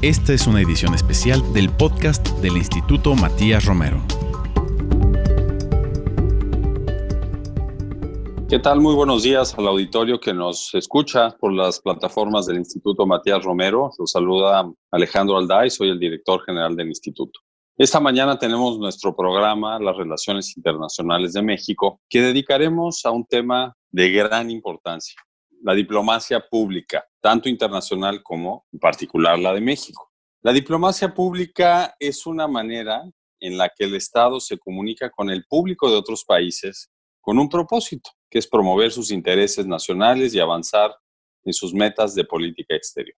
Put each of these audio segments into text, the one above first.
Esta es una edición especial del podcast del Instituto Matías Romero. ¿Qué tal? Muy buenos días al auditorio que nos escucha por las plataformas del Instituto Matías Romero. Los saluda Alejandro Alday, soy el director general del instituto. Esta mañana tenemos nuestro programa Las Relaciones Internacionales de México, que dedicaremos a un tema de gran importancia, la diplomacia pública, tanto internacional como en particular la de México. La diplomacia pública es una manera en la que el Estado se comunica con el público de otros países con un propósito, que es promover sus intereses nacionales y avanzar en sus metas de política exterior.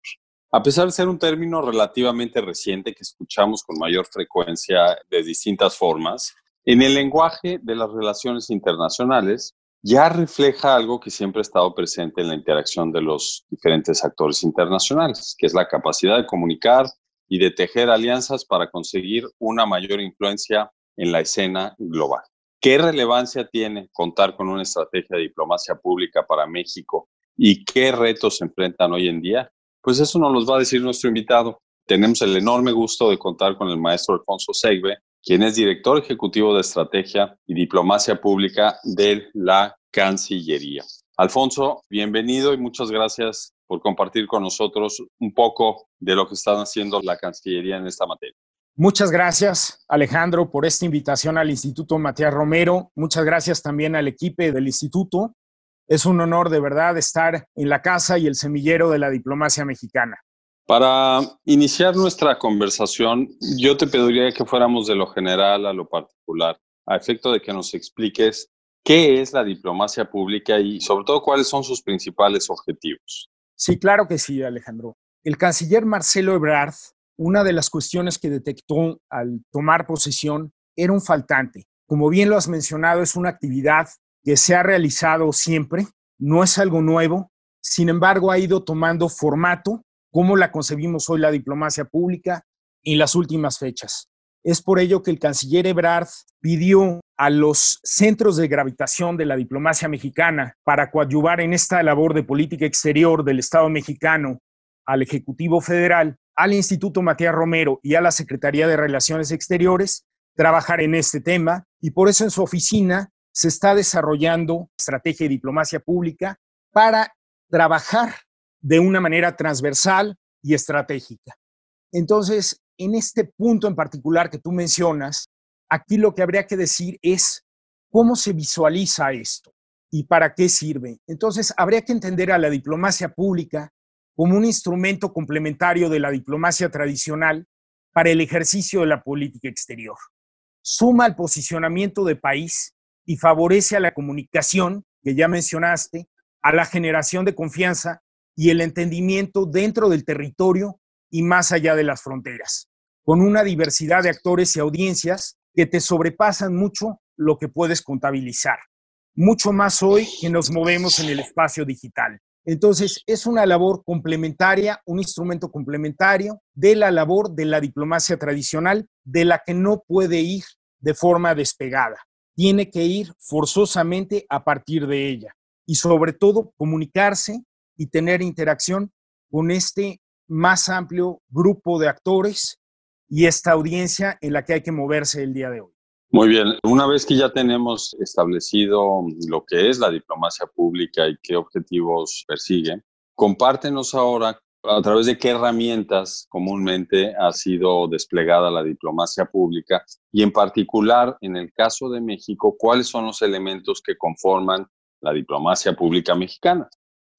A pesar de ser un término relativamente reciente que escuchamos con mayor frecuencia de distintas formas, en el lenguaje de las relaciones internacionales ya refleja algo que siempre ha estado presente en la interacción de los diferentes actores internacionales, que es la capacidad de comunicar y de tejer alianzas para conseguir una mayor influencia en la escena global. ¿Qué relevancia tiene contar con una estrategia de diplomacia pública para México y qué retos se enfrentan hoy en día? Pues eso nos los va a decir nuestro invitado. Tenemos el enorme gusto de contar con el maestro Alfonso Segbe, quien es director ejecutivo de Estrategia y Diplomacia Pública de la Cancillería. Alfonso, bienvenido y muchas gracias por compartir con nosotros un poco de lo que están haciendo la Cancillería en esta materia. Muchas gracias, Alejandro, por esta invitación al Instituto Matías Romero. Muchas gracias también al equipo del instituto. Es un honor de verdad estar en la casa y el semillero de la diplomacia mexicana. Para iniciar nuestra conversación, yo te pediría que fuéramos de lo general a lo particular, a efecto de que nos expliques qué es la diplomacia pública y sobre todo cuáles son sus principales objetivos. Sí, claro que sí, Alejandro. El canciller Marcelo Ebrard, una de las cuestiones que detectó al tomar posesión era un faltante. Como bien lo has mencionado, es una actividad que se ha realizado siempre, no es algo nuevo, sin embargo ha ido tomando formato cómo la concebimos hoy la diplomacia pública en las últimas fechas. Es por ello que el canciller Ebrard pidió a los centros de gravitación de la diplomacia mexicana para coadyuvar en esta labor de política exterior del Estado mexicano al Ejecutivo Federal, al Instituto Matías Romero y a la Secretaría de Relaciones Exteriores trabajar en este tema y por eso en su oficina se está desarrollando estrategia de diplomacia pública para trabajar de una manera transversal y estratégica. Entonces, en este punto en particular que tú mencionas, aquí lo que habría que decir es cómo se visualiza esto y para qué sirve. Entonces, habría que entender a la diplomacia pública como un instrumento complementario de la diplomacia tradicional para el ejercicio de la política exterior. Suma al posicionamiento de país y favorece a la comunicación, que ya mencionaste, a la generación de confianza y el entendimiento dentro del territorio y más allá de las fronteras, con una diversidad de actores y audiencias que te sobrepasan mucho lo que puedes contabilizar, mucho más hoy que nos movemos en el espacio digital. Entonces, es una labor complementaria, un instrumento complementario de la labor de la diplomacia tradicional, de la que no puede ir de forma despegada. Tiene que ir forzosamente a partir de ella y sobre todo comunicarse y tener interacción con este más amplio grupo de actores y esta audiencia en la que hay que moverse el día de hoy. Muy bien, una vez que ya tenemos establecido lo que es la diplomacia pública y qué objetivos persigue, compártenos ahora a través de qué herramientas comúnmente ha sido desplegada la diplomacia pública y en particular en el caso de México, cuáles son los elementos que conforman la diplomacia pública mexicana.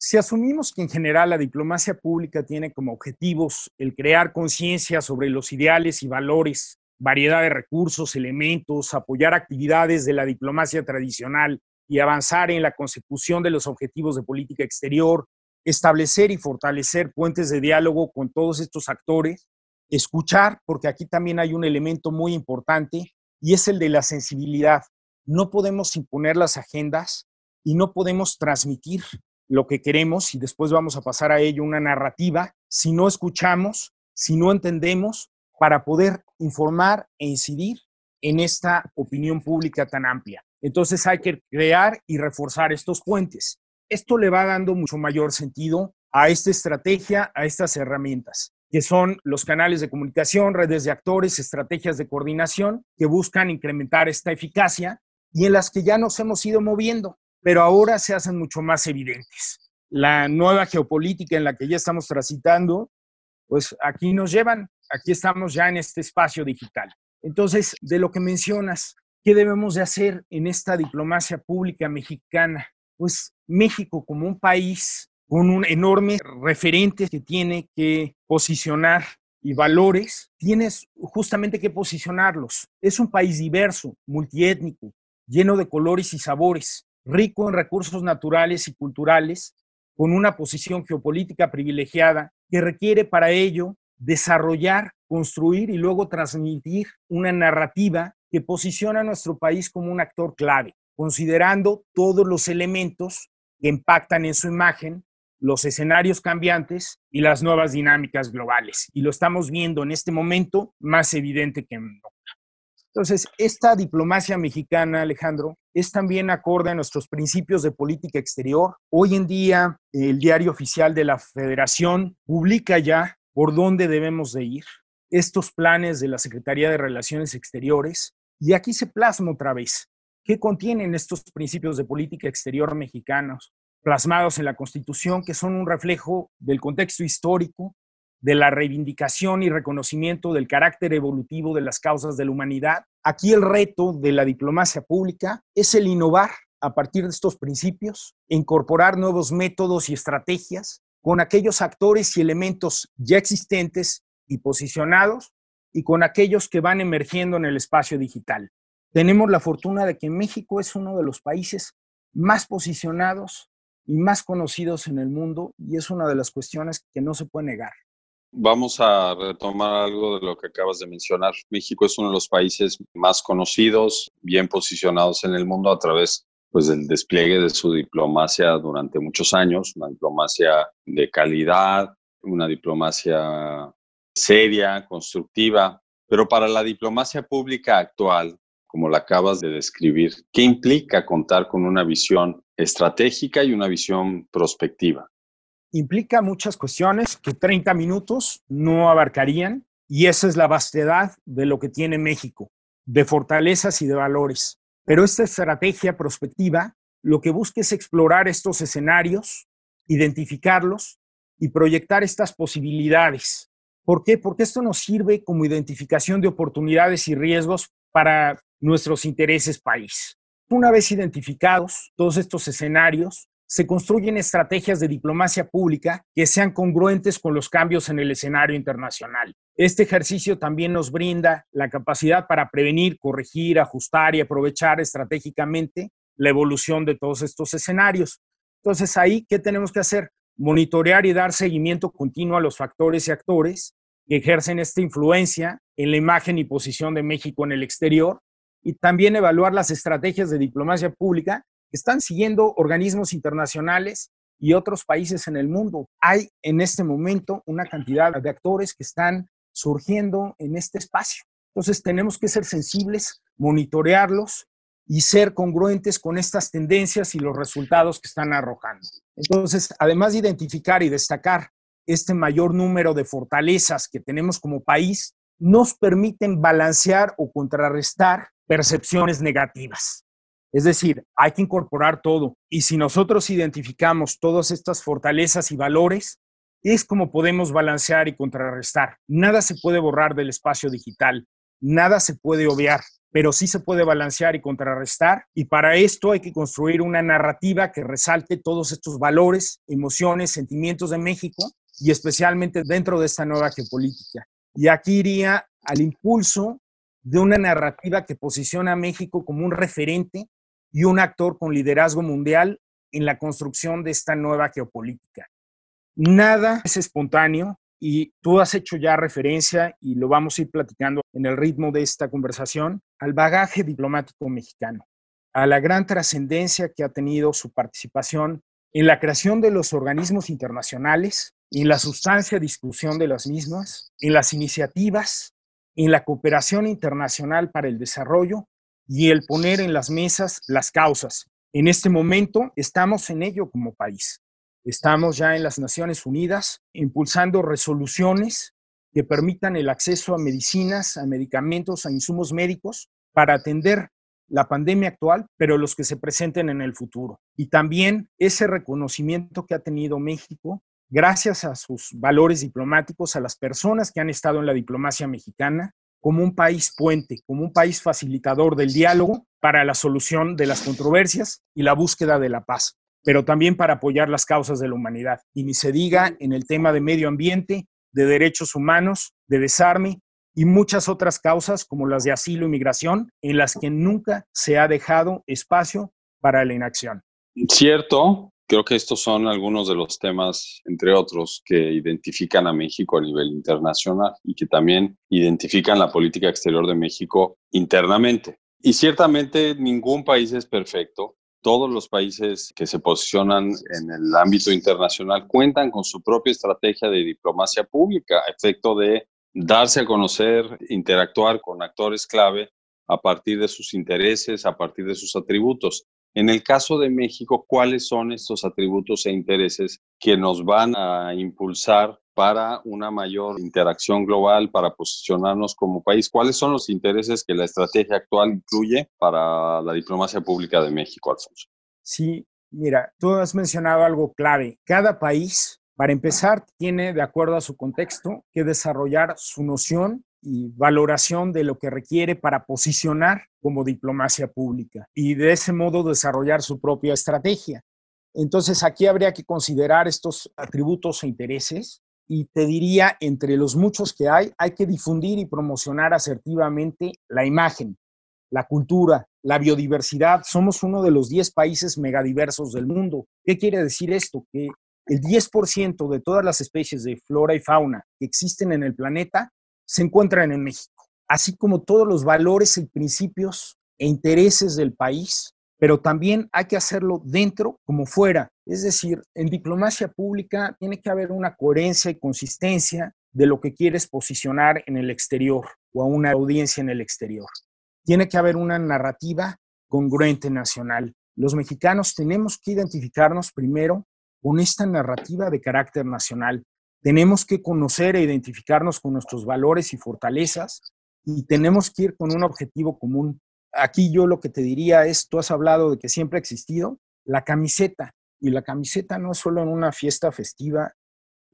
Si asumimos que en general la diplomacia pública tiene como objetivos el crear conciencia sobre los ideales y valores, variedad de recursos, elementos, apoyar actividades de la diplomacia tradicional y avanzar en la consecución de los objetivos de política exterior, establecer y fortalecer puentes de diálogo con todos estos actores, escuchar, porque aquí también hay un elemento muy importante y es el de la sensibilidad. No podemos imponer las agendas y no podemos transmitir lo que queremos y después vamos a pasar a ello una narrativa si no escuchamos, si no entendemos, para poder informar e incidir en esta opinión pública tan amplia. Entonces hay que crear y reforzar estos puentes. Esto le va dando mucho mayor sentido a esta estrategia, a estas herramientas. que son los canales de comunicación, redes de actores, estrategias de coordinación que buscan incrementar esta eficacia y en las que ya nos hemos ido moviendo, pero ahora se hacen mucho más evidentes. La nueva geopolítica en la que ya estamos transitando, pues aquí nos llevan, aquí estamos ya en este espacio digital. Entonces, de lo que mencionas, ¿qué debemos de hacer en esta diplomacia pública mexicana? Pues México como un país con un enorme referente que tiene que posicionar y valores, tienes justamente que posicionarlos. Es un país diverso, multiétnico, lleno de colores y sabores, rico en recursos naturales y culturales, con una posición geopolítica privilegiada que requiere para ello desarrollar, construir y luego transmitir una narrativa que posiciona a nuestro país como un actor clave, considerando todos los elementos que impactan en su imagen los escenarios cambiantes y las nuevas dinámicas globales. Y lo estamos viendo en este momento más evidente que nunca. Entonces, esta diplomacia mexicana, Alejandro, es también acorde a nuestros principios de política exterior. Hoy en día, el diario oficial de la Federación publica ya por dónde debemos de ir, estos planes de la Secretaría de Relaciones Exteriores, y aquí se plasma otra vez qué contienen estos principios de política exterior mexicanos, plasmados en la Constitución, que son un reflejo del contexto histórico, de la reivindicación y reconocimiento del carácter evolutivo de las causas de la humanidad. Aquí el reto de la diplomacia pública es el innovar a partir de estos principios, incorporar nuevos métodos y estrategias con aquellos actores y elementos ya existentes y posicionados y con aquellos que van emergiendo en el espacio digital. Tenemos la fortuna de que México es uno de los países más posicionados y más conocidos en el mundo y es una de las cuestiones que no se puede negar. Vamos a retomar algo de lo que acabas de mencionar. México es uno de los países más conocidos, bien posicionados en el mundo a través pues, del despliegue de su diplomacia durante muchos años, una diplomacia de calidad, una diplomacia seria, constructiva. Pero para la diplomacia pública actual, como la acabas de describir, ¿qué implica contar con una visión estratégica y una visión prospectiva? Implica muchas cuestiones que 30 minutos no abarcarían y esa es la vastedad de lo que tiene México, de fortalezas y de valores. Pero esta estrategia prospectiva lo que busca es explorar estos escenarios, identificarlos y proyectar estas posibilidades. ¿Por qué? Porque esto nos sirve como identificación de oportunidades y riesgos para nuestros intereses país. Una vez identificados todos estos escenarios, se construyen estrategias de diplomacia pública que sean congruentes con los cambios en el escenario internacional. Este ejercicio también nos brinda la capacidad para prevenir, corregir, ajustar y aprovechar estratégicamente la evolución de todos estos escenarios. Entonces, ahí, ¿qué tenemos que hacer? Monitorear y dar seguimiento continuo a los factores y actores que ejercen esta influencia en la imagen y posición de México en el exterior y también evaluar las estrategias de diplomacia pública están siguiendo organismos internacionales y otros países en el mundo. Hay en este momento una cantidad de actores que están surgiendo en este espacio. Entonces tenemos que ser sensibles, monitorearlos y ser congruentes con estas tendencias y los resultados que están arrojando. Entonces, además de identificar y destacar este mayor número de fortalezas que tenemos como país, nos permiten balancear o contrarrestar percepciones negativas. Es decir, hay que incorporar todo. Y si nosotros identificamos todas estas fortalezas y valores, es como podemos balancear y contrarrestar. Nada se puede borrar del espacio digital, nada se puede obviar, pero sí se puede balancear y contrarrestar. Y para esto hay que construir una narrativa que resalte todos estos valores, emociones, sentimientos de México y especialmente dentro de esta nueva geopolítica. Y aquí iría al impulso de una narrativa que posiciona a México como un referente y un actor con liderazgo mundial en la construcción de esta nueva geopolítica. Nada es espontáneo y tú has hecho ya referencia, y lo vamos a ir platicando en el ritmo de esta conversación, al bagaje diplomático mexicano, a la gran trascendencia que ha tenido su participación en la creación de los organismos internacionales, en la sustancia de discusión de las mismas, en las iniciativas en la cooperación internacional para el desarrollo y el poner en las mesas las causas. En este momento estamos en ello como país. Estamos ya en las Naciones Unidas impulsando resoluciones que permitan el acceso a medicinas, a medicamentos, a insumos médicos para atender la pandemia actual, pero los que se presenten en el futuro. Y también ese reconocimiento que ha tenido México gracias a sus valores diplomáticos, a las personas que han estado en la diplomacia mexicana, como un país puente, como un país facilitador del diálogo para la solución de las controversias y la búsqueda de la paz, pero también para apoyar las causas de la humanidad. Y ni se diga en el tema de medio ambiente, de derechos humanos, de desarme y muchas otras causas como las de asilo y migración, en las que nunca se ha dejado espacio para la inacción. Cierto, Creo que estos son algunos de los temas, entre otros, que identifican a México a nivel internacional y que también identifican la política exterior de México internamente. Y ciertamente ningún país es perfecto. Todos los países que se posicionan en el ámbito internacional cuentan con su propia estrategia de diplomacia pública, a efecto de darse a conocer, interactuar con actores clave a partir de sus intereses, a partir de sus atributos. En el caso de México, ¿cuáles son estos atributos e intereses que nos van a impulsar para una mayor interacción global, para posicionarnos como país? ¿Cuáles son los intereses que la estrategia actual incluye para la diplomacia pública de México, Alfonso? Sí, mira, tú has mencionado algo clave. Cada país, para empezar, tiene, de acuerdo a su contexto, que desarrollar su noción y valoración de lo que requiere para posicionar como diplomacia pública y de ese modo desarrollar su propia estrategia. Entonces aquí habría que considerar estos atributos e intereses y te diría, entre los muchos que hay, hay que difundir y promocionar asertivamente la imagen, la cultura, la biodiversidad. Somos uno de los 10 países megadiversos del mundo. ¿Qué quiere decir esto? Que el 10% de todas las especies de flora y fauna que existen en el planeta se encuentran en México, así como todos los valores y principios e intereses del país, pero también hay que hacerlo dentro como fuera. Es decir, en diplomacia pública tiene que haber una coherencia y consistencia de lo que quieres posicionar en el exterior o a una audiencia en el exterior. Tiene que haber una narrativa congruente nacional. Los mexicanos tenemos que identificarnos primero con esta narrativa de carácter nacional, tenemos que conocer e identificarnos con nuestros valores y fortalezas y tenemos que ir con un objetivo común. Aquí yo lo que te diría es, tú has hablado de que siempre ha existido la camiseta y la camiseta no es solo en una fiesta festiva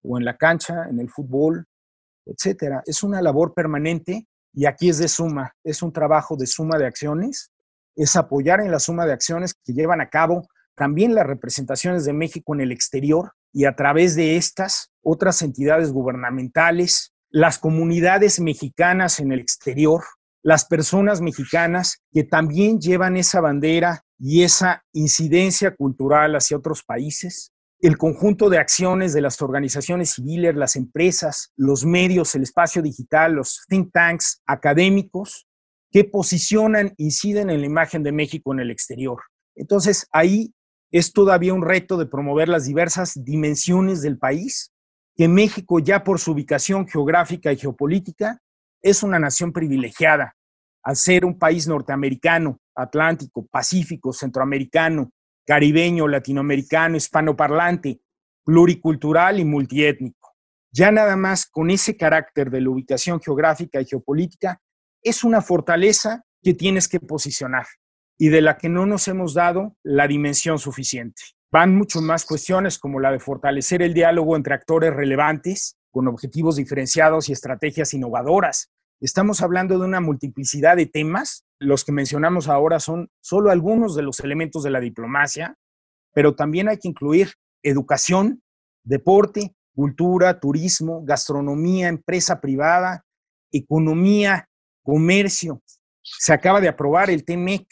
o en la cancha, en el fútbol, etcétera. Es una labor permanente y aquí es de suma, es un trabajo de suma de acciones, es apoyar en la suma de acciones que llevan a cabo también las representaciones de México en el exterior y a través de estas otras entidades gubernamentales, las comunidades mexicanas en el exterior, las personas mexicanas que también llevan esa bandera y esa incidencia cultural hacia otros países, el conjunto de acciones de las organizaciones civiles, las empresas, los medios, el espacio digital, los think tanks académicos que posicionan, inciden en la imagen de México en el exterior. Entonces, ahí es todavía un reto de promover las diversas dimensiones del país, que México ya por su ubicación geográfica y geopolítica es una nación privilegiada, al ser un país norteamericano, atlántico, pacífico, centroamericano, caribeño, latinoamericano, hispanoparlante, pluricultural y multiétnico. Ya nada más con ese carácter de la ubicación geográfica y geopolítica, es una fortaleza que tienes que posicionar y de la que no nos hemos dado la dimensión suficiente. Van mucho más cuestiones como la de fortalecer el diálogo entre actores relevantes con objetivos diferenciados y estrategias innovadoras. Estamos hablando de una multiplicidad de temas. Los que mencionamos ahora son solo algunos de los elementos de la diplomacia, pero también hay que incluir educación, deporte, cultura, turismo, gastronomía, empresa privada, economía, comercio. Se acaba de aprobar el TEMEC,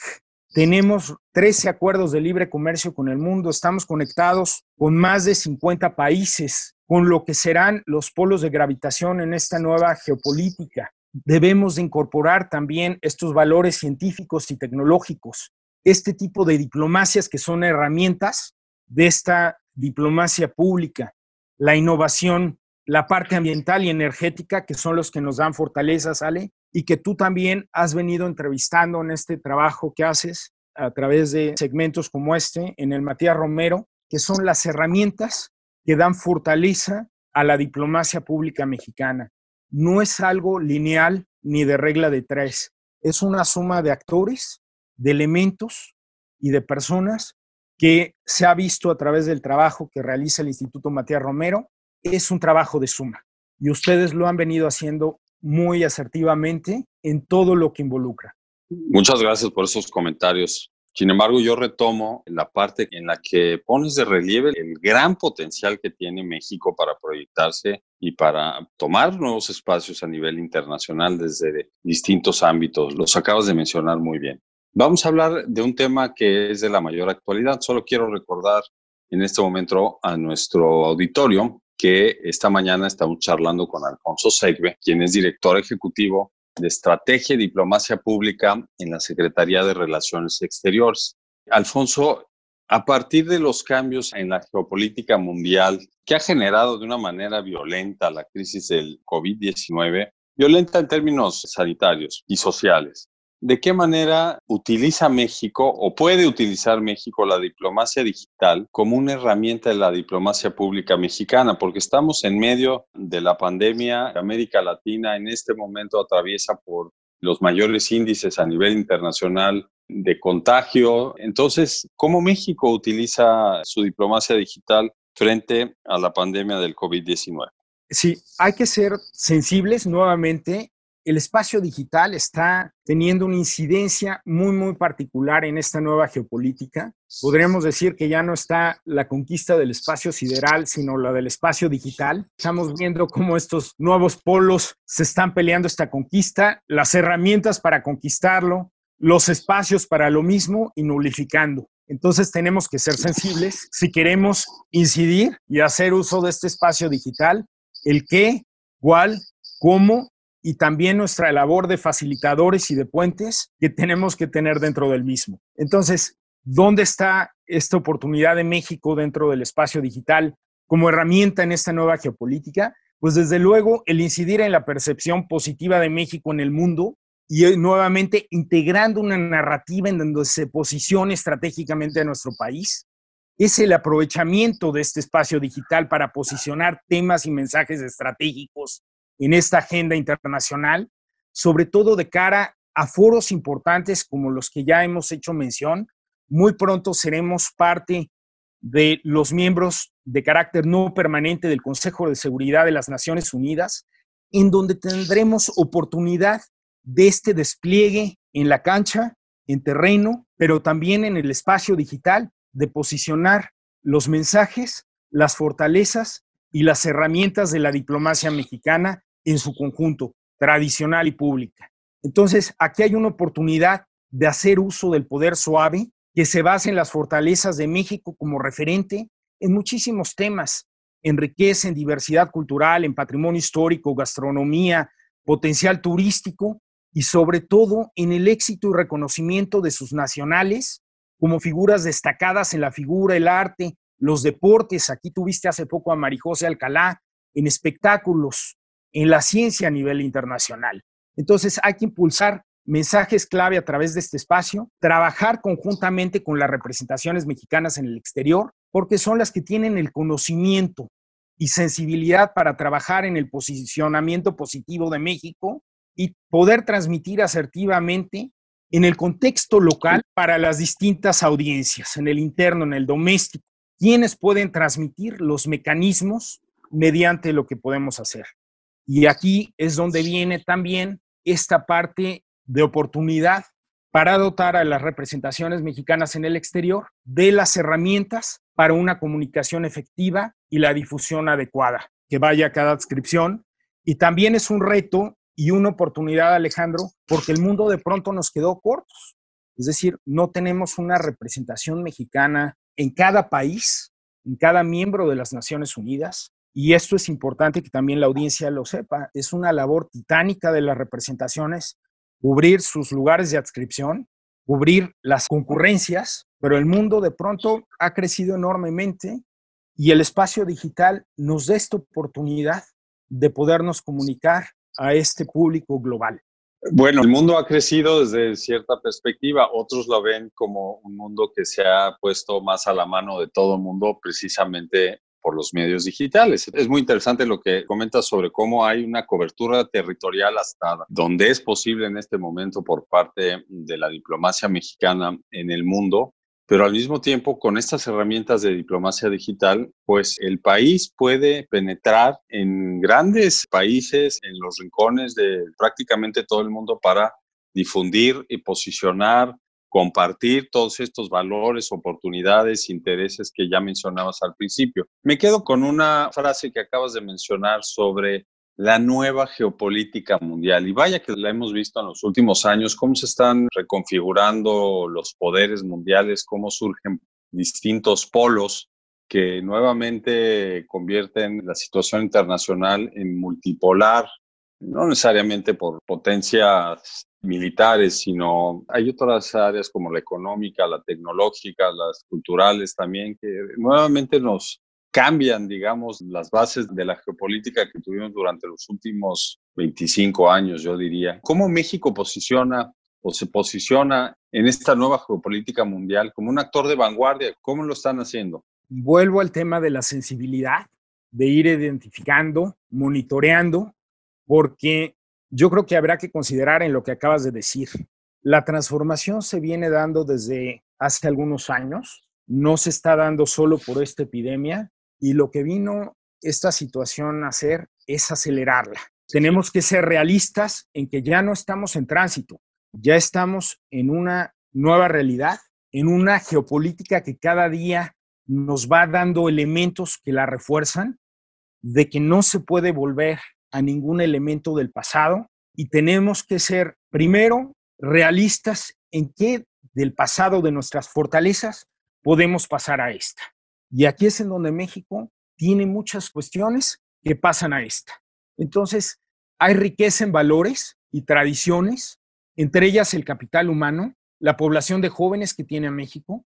tenemos 13 acuerdos de libre comercio con el mundo, estamos conectados con más de 50 países, con lo que serán los polos de gravitación en esta nueva geopolítica. Debemos de incorporar también estos valores científicos y tecnológicos, este tipo de diplomacias que son herramientas de esta diplomacia pública, la innovación, la parte ambiental y energética, que son los que nos dan fortaleza, ¿sale? Y que tú también has venido entrevistando en este trabajo que haces a través de segmentos como este en el Matías Romero, que son las herramientas que dan fortaleza a la diplomacia pública mexicana. no es algo lineal ni de regla de tres. Es una suma de actores, de elementos y de personas que se ha visto a través del trabajo que realiza el Instituto Matías Romero. Es un trabajo de suma y ustedes lo han venido haciendo muy asertivamente en todo lo que involucra. Muchas gracias por esos comentarios. Sin embargo, yo retomo la parte en la que pones de relieve el gran potencial que tiene México para proyectarse y para tomar nuevos espacios a nivel internacional desde distintos ámbitos. Los acabas de mencionar muy bien. Vamos a hablar de un tema que es de la mayor actualidad. Solo quiero recordar en este momento a nuestro auditorio que esta mañana estamos charlando con Alfonso Segbe, quien es director ejecutivo de Estrategia y Diplomacia Pública en la Secretaría de Relaciones Exteriores. Alfonso, a partir de los cambios en la geopolítica mundial que ha generado de una manera violenta la crisis del COVID-19, violenta en términos sanitarios y sociales, ¿de qué manera utiliza México o puede utilizar México la diplomacia digital como una herramienta de la diplomacia pública mexicana? Porque estamos en medio de la pandemia. América Latina en este momento atraviesa por los mayores índices a nivel internacional de contagio. Entonces, ¿cómo México utiliza su diplomacia digital frente a la pandemia del COVID-19? Sí, hay que ser sensibles nuevamente el espacio digital está teniendo una incidencia muy, muy particular en esta nueva geopolítica. Podríamos decir que ya no está la conquista del espacio sideral, sino la del espacio digital. Estamos viendo cómo estos nuevos polos se están peleando esta conquista, las herramientas para conquistarlo, los espacios para lo mismo y nulificando. Entonces tenemos que ser sensibles si queremos incidir y hacer uso de este espacio digital, el qué, cuál, cómo y también nuestra labor de facilitadores y de puentes que tenemos que tener dentro del mismo. Entonces, ¿dónde está esta oportunidad de México dentro del espacio digital como herramienta en esta nueva geopolítica? Pues desde luego el incidir en la percepción positiva de México en el mundo y eh, nuevamente integrando una narrativa en donde se posicione estratégicamente a nuestro país. Es el aprovechamiento de este espacio digital para posicionar temas y mensajes estratégicos en esta agenda internacional, sobre todo de cara a foros importantes como los que ya hemos hecho mención. Muy pronto seremos parte de los miembros de carácter no permanente del Consejo de Seguridad de las Naciones Unidas, en donde tendremos oportunidad de este despliegue en la cancha, en terreno, pero también en el espacio digital, de posicionar los mensajes, las fortalezas y las herramientas de la diplomacia mexicana en su conjunto, tradicional y pública. Entonces, aquí hay una oportunidad de hacer uso del poder suave que se basa en las fortalezas de México como referente en muchísimos temas, en riqueza, en diversidad cultural, en patrimonio histórico, gastronomía, potencial turístico y sobre todo en el éxito y reconocimiento de sus nacionales como figuras destacadas en la figura, el arte, los deportes. Aquí tuviste hace poco a Marijose Alcalá, en espectáculos, en la ciencia a nivel internacional. Entonces hay que impulsar mensajes clave a través de este espacio, trabajar conjuntamente con las representaciones mexicanas en el exterior, porque son las que tienen el conocimiento y sensibilidad para trabajar en el posicionamiento positivo de México y poder transmitir asertivamente en el contexto local para las distintas audiencias, en el interno, en el doméstico, quienes pueden transmitir los mecanismos mediante lo que podemos hacer. Y aquí es donde viene también esta parte de oportunidad para dotar a las representaciones mexicanas en el exterior de las herramientas para una comunicación efectiva y la difusión adecuada, que vaya a cada adscripción. Y también es un reto y una oportunidad, Alejandro, porque el mundo de pronto nos quedó cortos. Es decir, no tenemos una representación mexicana en cada país, en cada miembro de las Naciones Unidas. Y esto es importante que también la audiencia lo sepa. Es una labor titánica de las representaciones cubrir sus lugares de adscripción, cubrir las concurrencias, pero el mundo de pronto ha crecido enormemente y el espacio digital nos da esta oportunidad de podernos comunicar a este público global. Bueno, el mundo ha crecido desde cierta perspectiva, otros lo ven como un mundo que se ha puesto más a la mano de todo el mundo precisamente por los medios digitales. Es muy interesante lo que comentas sobre cómo hay una cobertura territorial hasta donde es posible en este momento por parte de la diplomacia mexicana en el mundo pero al mismo tiempo con estas herramientas de diplomacia digital, pues el país puede penetrar en grandes países, en los rincones de prácticamente todo el mundo para difundir y posicionar, compartir todos estos valores, oportunidades, intereses que ya mencionabas al principio. Me quedo con una frase que acabas de mencionar sobre la nueva geopolítica mundial. Y vaya que la hemos visto en los últimos años, cómo se están reconfigurando los poderes mundiales, cómo surgen distintos polos que nuevamente convierten la situación internacional en multipolar, no necesariamente por potencias militares, sino hay otras áreas como la económica, la tecnológica, las culturales también, que nuevamente nos cambian, digamos, las bases de la geopolítica que tuvimos durante los últimos 25 años, yo diría. ¿Cómo México posiciona o se posiciona en esta nueva geopolítica mundial como un actor de vanguardia? ¿Cómo lo están haciendo? Vuelvo al tema de la sensibilidad, de ir identificando, monitoreando, porque yo creo que habrá que considerar en lo que acabas de decir. La transformación se viene dando desde hace algunos años, no se está dando solo por esta epidemia, y lo que vino esta situación a hacer es acelerarla. Tenemos que ser realistas en que ya no estamos en tránsito, ya estamos en una nueva realidad, en una geopolítica que cada día nos va dando elementos que la refuerzan, de que no se puede volver a ningún elemento del pasado y tenemos que ser primero realistas en qué del pasado de nuestras fortalezas podemos pasar a esta. Y aquí es en donde México tiene muchas cuestiones que pasan a esta. Entonces, hay riqueza en valores y tradiciones, entre ellas el capital humano, la población de jóvenes que tiene a México,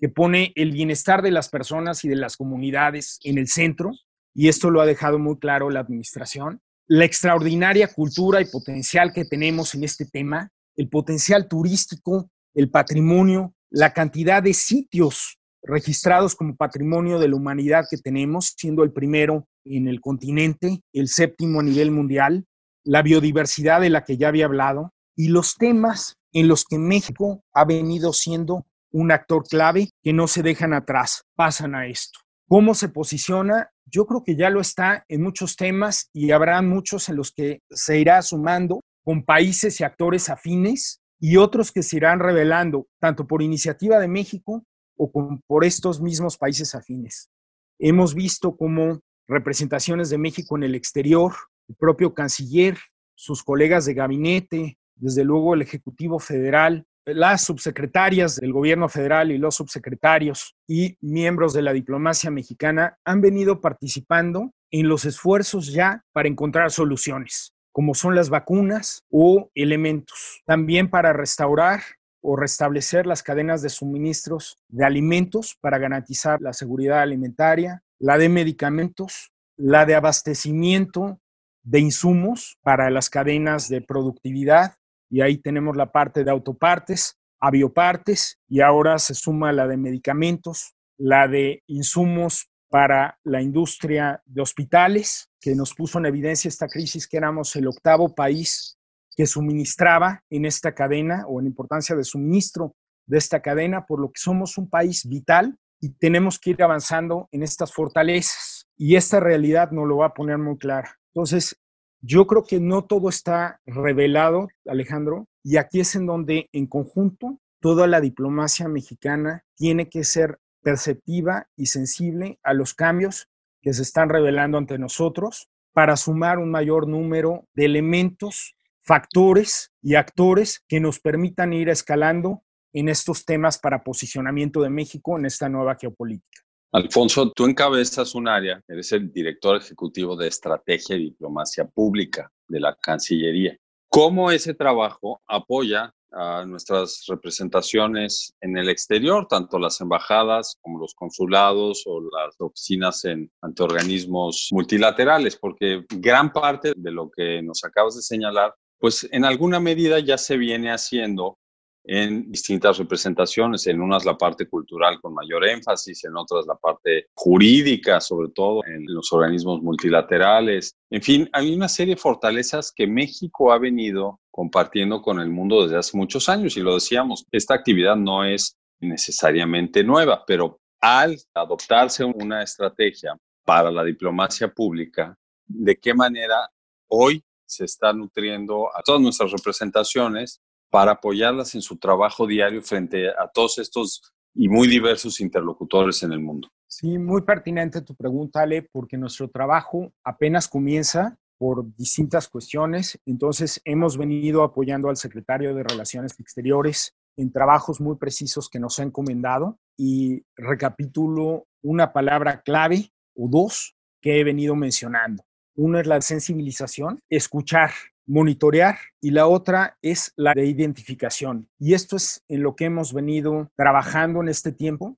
que pone el bienestar de las personas y de las comunidades en el centro, y esto lo ha dejado muy claro la administración, la extraordinaria cultura y potencial que tenemos en este tema, el potencial turístico, el patrimonio, la cantidad de sitios registrados como patrimonio de la humanidad que tenemos, siendo el primero en el continente, el séptimo a nivel mundial, la biodiversidad de la que ya había hablado y los temas en los que México ha venido siendo un actor clave que no se dejan atrás, pasan a esto. ¿Cómo se posiciona? Yo creo que ya lo está en muchos temas y habrá muchos en los que se irá sumando con países y actores afines y otros que se irán revelando, tanto por iniciativa de México o por estos mismos países afines. Hemos visto cómo representaciones de México en el exterior, el propio canciller, sus colegas de gabinete, desde luego el Ejecutivo Federal, las subsecretarias del gobierno federal y los subsecretarios y miembros de la diplomacia mexicana han venido participando en los esfuerzos ya para encontrar soluciones, como son las vacunas o elementos, también para restaurar o restablecer las cadenas de suministros de alimentos para garantizar la seguridad alimentaria, la de medicamentos, la de abastecimiento de insumos para las cadenas de productividad, y ahí tenemos la parte de autopartes, aviopartes, y ahora se suma la de medicamentos, la de insumos para la industria de hospitales, que nos puso en evidencia esta crisis que éramos el octavo país que suministraba en esta cadena o en importancia de suministro de esta cadena, por lo que somos un país vital y tenemos que ir avanzando en estas fortalezas. Y esta realidad nos lo va a poner muy clara. Entonces, yo creo que no todo está revelado, Alejandro, y aquí es en donde en conjunto toda la diplomacia mexicana tiene que ser perceptiva y sensible a los cambios que se están revelando ante nosotros para sumar un mayor número de elementos factores y actores que nos permitan ir escalando en estos temas para posicionamiento de México en esta nueva geopolítica. Alfonso, tú encabezas un área, eres el director ejecutivo de Estrategia y Diplomacia Pública de la Cancillería. ¿Cómo ese trabajo apoya a nuestras representaciones en el exterior, tanto las embajadas como los consulados o las oficinas en, ante organismos multilaterales? Porque gran parte de lo que nos acabas de señalar pues en alguna medida ya se viene haciendo en distintas representaciones, en unas la parte cultural con mayor énfasis, en otras la parte jurídica, sobre todo en los organismos multilaterales. En fin, hay una serie de fortalezas que México ha venido compartiendo con el mundo desde hace muchos años y lo decíamos, esta actividad no es necesariamente nueva, pero al adoptarse una estrategia para la diplomacia pública, de qué manera hoy se está nutriendo a todas nuestras representaciones para apoyarlas en su trabajo diario frente a todos estos y muy diversos interlocutores en el mundo. Sí, muy pertinente tu pregunta, Ale, porque nuestro trabajo apenas comienza por distintas cuestiones. Entonces, hemos venido apoyando al secretario de Relaciones Exteriores en trabajos muy precisos que nos ha encomendado y recapitulo una palabra clave o dos que he venido mencionando. Una es la sensibilización, escuchar, monitorear y la otra es la de identificación. Y esto es en lo que hemos venido trabajando en este tiempo,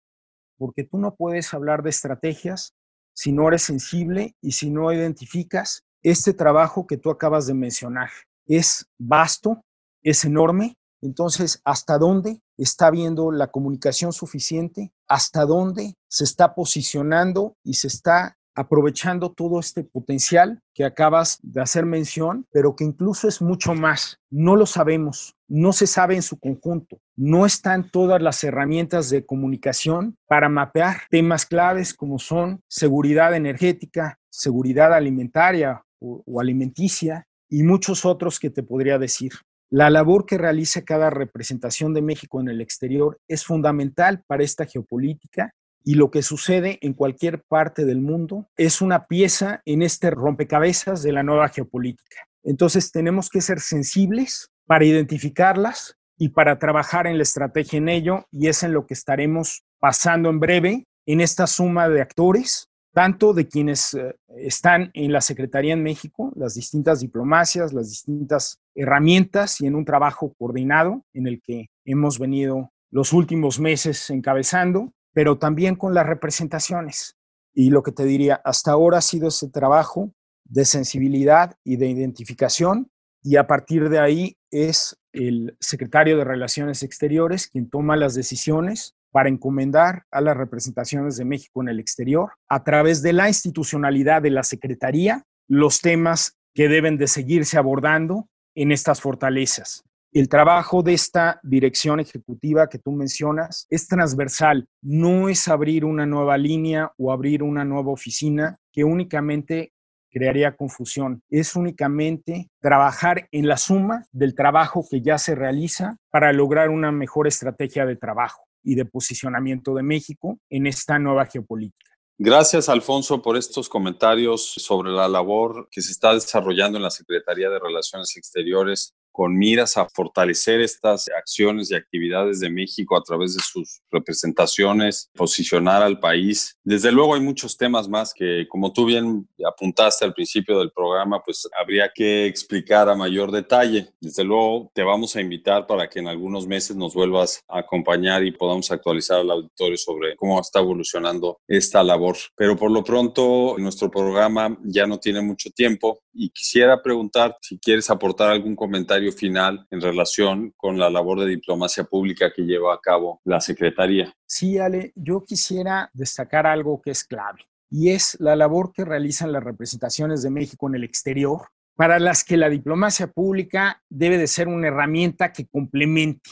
porque tú no puedes hablar de estrategias si no eres sensible y si no identificas este trabajo que tú acabas de mencionar. Es vasto, es enorme. Entonces, ¿hasta dónde está viendo la comunicación suficiente? ¿Hasta dónde se está posicionando y se está aprovechando todo este potencial que acabas de hacer mención, pero que incluso es mucho más. No lo sabemos, no se sabe en su conjunto, no están todas las herramientas de comunicación para mapear temas claves como son seguridad energética, seguridad alimentaria o, o alimenticia y muchos otros que te podría decir. La labor que realiza cada representación de México en el exterior es fundamental para esta geopolítica y lo que sucede en cualquier parte del mundo es una pieza en este rompecabezas de la nueva geopolítica. Entonces tenemos que ser sensibles para identificarlas y para trabajar en la estrategia en ello y es en lo que estaremos pasando en breve en esta suma de actores, tanto de quienes eh, están en la Secretaría en México, las distintas diplomacias, las distintas herramientas y en un trabajo coordinado en el que hemos venido los últimos meses encabezando, pero también con las representaciones. Y lo que te diría, hasta ahora ha sido ese trabajo de sensibilidad y de identificación, y a partir de ahí es el secretario de Relaciones Exteriores quien toma las decisiones para encomendar a las representaciones de México en el exterior, a través de la institucionalidad de la Secretaría, los temas que deben de seguirse abordando en estas fortalezas. El trabajo de esta dirección ejecutiva que tú mencionas es transversal, no es abrir una nueva línea o abrir una nueva oficina que únicamente crearía confusión. Es únicamente trabajar en la suma del trabajo que ya se realiza para lograr una mejor estrategia de trabajo y de posicionamiento de México en esta nueva geopolítica. Gracias, Alfonso, por estos comentarios sobre la labor que se está desarrollando en la Secretaría de Relaciones Exteriores con miras a fortalecer estas acciones y actividades de México a través de sus representaciones, posicionar al país. Desde luego hay muchos temas más que, como tú bien apuntaste al principio del programa, pues habría que explicar a mayor detalle. Desde luego te vamos a invitar para que en algunos meses nos vuelvas a acompañar y podamos actualizar al auditorio sobre cómo está evolucionando esta labor. Pero por lo pronto, nuestro programa ya no tiene mucho tiempo y quisiera preguntar si quieres aportar algún comentario final en relación con la labor de diplomacia pública que lleva a cabo la Secretaría. Sí, Ale, yo quisiera destacar algo que es clave y es la labor que realizan las representaciones de México en el exterior, para las que la diplomacia pública debe de ser una herramienta que complemente.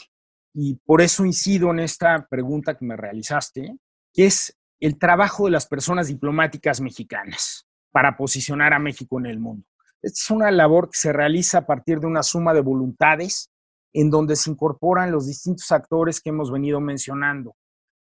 Y por eso incido en esta pregunta que me realizaste, que es el trabajo de las personas diplomáticas mexicanas para posicionar a México en el mundo. Es una labor que se realiza a partir de una suma de voluntades en donde se incorporan los distintos actores que hemos venido mencionando.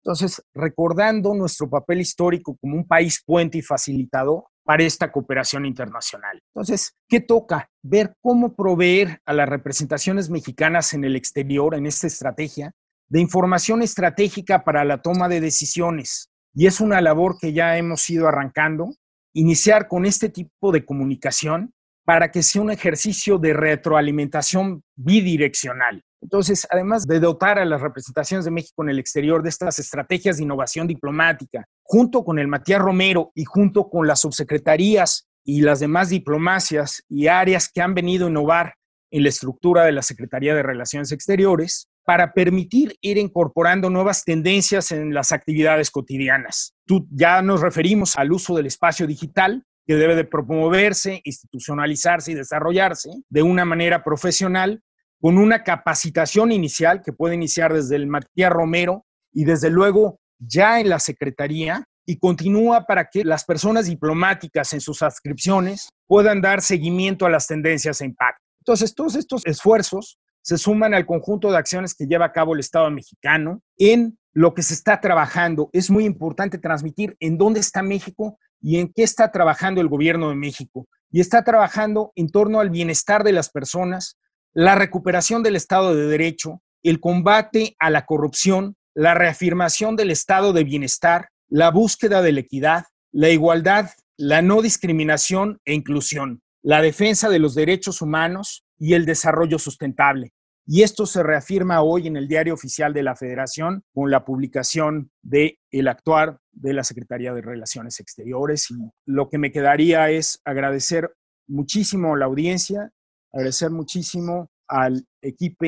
Entonces, recordando nuestro papel histórico como un país puente y facilitador para esta cooperación internacional. Entonces, ¿qué toca? Ver cómo proveer a las representaciones mexicanas en el exterior, en esta estrategia, de información estratégica para la toma de decisiones. Y es una labor que ya hemos ido arrancando, iniciar con este tipo de comunicación para que sea un ejercicio de retroalimentación bidireccional. Entonces, además de dotar a las representaciones de México en el exterior de estas estrategias de innovación diplomática, junto con el Matías Romero y junto con las subsecretarías y las demás diplomacias y áreas que han venido a innovar en la estructura de la Secretaría de Relaciones Exteriores, para permitir ir incorporando nuevas tendencias en las actividades cotidianas. Tú ya nos referimos al uso del espacio digital que debe de promoverse, institucionalizarse y desarrollarse de una manera profesional con una capacitación inicial que puede iniciar desde el Matías Romero y desde luego ya en la Secretaría y continúa para que las personas diplomáticas en sus adscripciones puedan dar seguimiento a las tendencias e impacto. Entonces, todos estos esfuerzos se suman al conjunto de acciones que lleva a cabo el Estado mexicano en lo que se está trabajando. Es muy importante transmitir en dónde está México y en qué está trabajando el gobierno de México. Y está trabajando en torno al bienestar de las personas, la recuperación del Estado de Derecho, el combate a la corrupción, la reafirmación del estado de bienestar, la búsqueda de la equidad, la igualdad, la no discriminación e inclusión, la defensa de los derechos humanos y el desarrollo sustentable. Y esto se reafirma hoy en el Diario Oficial de la Federación con la publicación de el actuar de la Secretaría de Relaciones Exteriores. Lo que me quedaría es agradecer muchísimo a la audiencia, agradecer muchísimo al equipo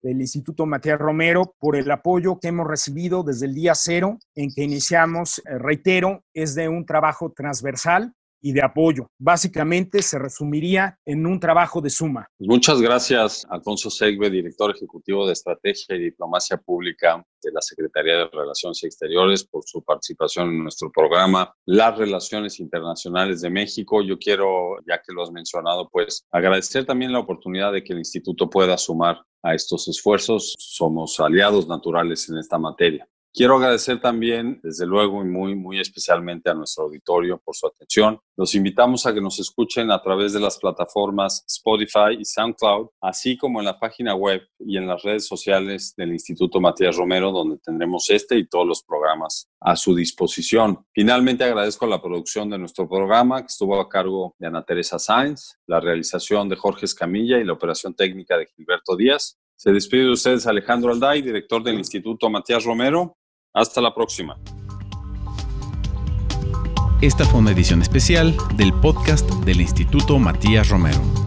del Instituto Matías Romero por el apoyo que hemos recibido desde el día cero en que iniciamos, eh, reitero, es de un trabajo transversal y de apoyo. Básicamente se resumiría en un trabajo de suma. Pues muchas gracias, Alfonso Segbe, director ejecutivo de Estrategia y Diplomacia Pública de la Secretaría de Relaciones Exteriores, por su participación en nuestro programa Las Relaciones Internacionales de México. Yo quiero, ya que lo has mencionado, pues agradecer también la oportunidad de que el instituto pueda sumar a estos esfuerzos. Somos aliados naturales en esta materia. Quiero agradecer también, desde luego, y muy, muy especialmente a nuestro auditorio por su atención. Los invitamos a que nos escuchen a través de las plataformas Spotify y SoundCloud, así como en la página web y en las redes sociales del Instituto Matías Romero, donde tendremos este y todos los programas a su disposición. Finalmente, agradezco la producción de nuestro programa, que estuvo a cargo de Ana Teresa Sáenz, la realización de Jorge Escamilla y la operación técnica de Gilberto Díaz. Se despide de ustedes Alejandro Alday, director del Instituto Matías Romero. Hasta la próxima. Esta fue una edición especial del podcast del Instituto Matías Romero.